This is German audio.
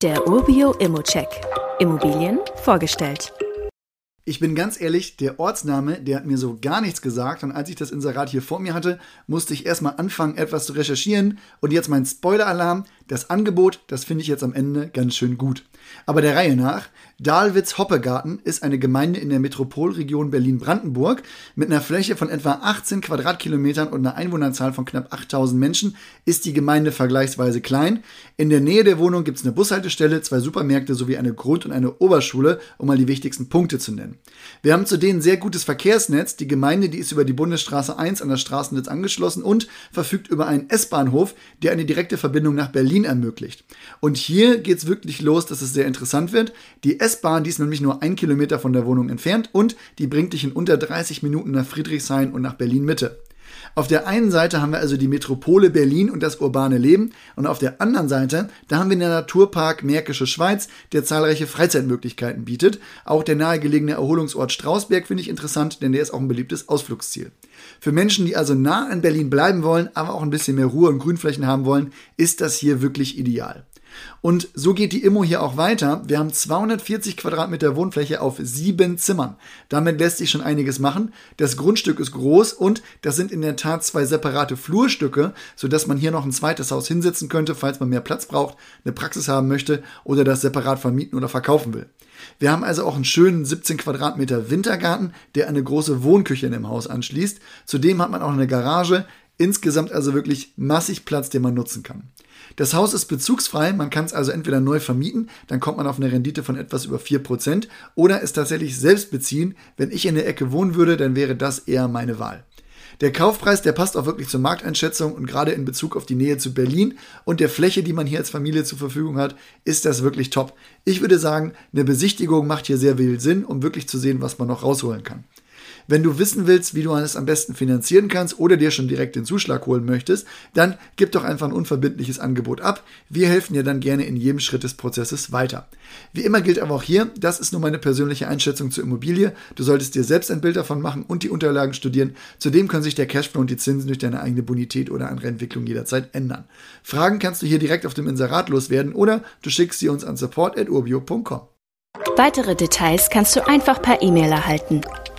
Der Urbio Immocheck. Immobilien vorgestellt. Ich bin ganz ehrlich, der Ortsname, der hat mir so gar nichts gesagt. Und als ich das Inserat hier vor mir hatte, musste ich erstmal anfangen, etwas zu recherchieren. Und jetzt mein Spoiler-Alarm. Das Angebot, das finde ich jetzt am Ende ganz schön gut. Aber der Reihe nach, Dahlwitz-Hoppegarten ist eine Gemeinde in der Metropolregion Berlin-Brandenburg mit einer Fläche von etwa 18 Quadratkilometern und einer Einwohnerzahl von knapp 8000 Menschen ist die Gemeinde vergleichsweise klein. In der Nähe der Wohnung gibt es eine Bushaltestelle, zwei Supermärkte sowie eine Grund- und eine Oberschule, um mal die wichtigsten Punkte zu nennen. Wir haben zudem ein sehr gutes Verkehrsnetz. Die Gemeinde, die ist über die Bundesstraße 1 an das Straßennetz angeschlossen und verfügt über einen S-Bahnhof, der eine direkte Verbindung nach Berlin ermöglicht. Und hier geht es wirklich los, dass es sehr interessant wird. Die S-Bahn, die ist nämlich nur ein Kilometer von der Wohnung entfernt und die bringt dich in unter 30 Minuten nach Friedrichshain und nach Berlin Mitte. Auf der einen Seite haben wir also die Metropole Berlin und das urbane Leben und auf der anderen Seite, da haben wir den Naturpark Märkische Schweiz, der zahlreiche Freizeitmöglichkeiten bietet. Auch der nahegelegene Erholungsort Strausberg finde ich interessant, denn der ist auch ein beliebtes Ausflugsziel. Für Menschen, die also nah an Berlin bleiben wollen, aber auch ein bisschen mehr Ruhe und Grünflächen haben wollen, ist das hier wirklich ideal. Und so geht die Immo hier auch weiter. Wir haben 240 Quadratmeter Wohnfläche auf sieben Zimmern. Damit lässt sich schon einiges machen. Das Grundstück ist groß und das sind in der Tat zwei separate Flurstücke, sodass man hier noch ein zweites Haus hinsetzen könnte, falls man mehr Platz braucht, eine Praxis haben möchte oder das separat vermieten oder verkaufen will. Wir haben also auch einen schönen 17 Quadratmeter Wintergarten, der eine große Wohnküche in dem Haus anschließt. Zudem hat man auch eine Garage. Insgesamt also wirklich massig Platz, den man nutzen kann. Das Haus ist bezugsfrei, man kann es also entweder neu vermieten, dann kommt man auf eine Rendite von etwas über 4%, oder es tatsächlich selbst beziehen. Wenn ich in der Ecke wohnen würde, dann wäre das eher meine Wahl. Der Kaufpreis, der passt auch wirklich zur Markteinschätzung und gerade in Bezug auf die Nähe zu Berlin und der Fläche, die man hier als Familie zur Verfügung hat, ist das wirklich top. Ich würde sagen, eine Besichtigung macht hier sehr viel Sinn, um wirklich zu sehen, was man noch rausholen kann. Wenn du wissen willst, wie du es am besten finanzieren kannst oder dir schon direkt den Zuschlag holen möchtest, dann gib doch einfach ein unverbindliches Angebot ab. Wir helfen dir dann gerne in jedem Schritt des Prozesses weiter. Wie immer gilt aber auch hier, das ist nur meine persönliche Einschätzung zur Immobilie. Du solltest dir selbst ein Bild davon machen und die Unterlagen studieren. Zudem können sich der Cashflow und die Zinsen durch deine eigene Bonität oder andere Entwicklung jederzeit ändern. Fragen kannst du hier direkt auf dem Inserat loswerden oder du schickst sie uns an support.urbio.com. Weitere Details kannst du einfach per E-Mail erhalten.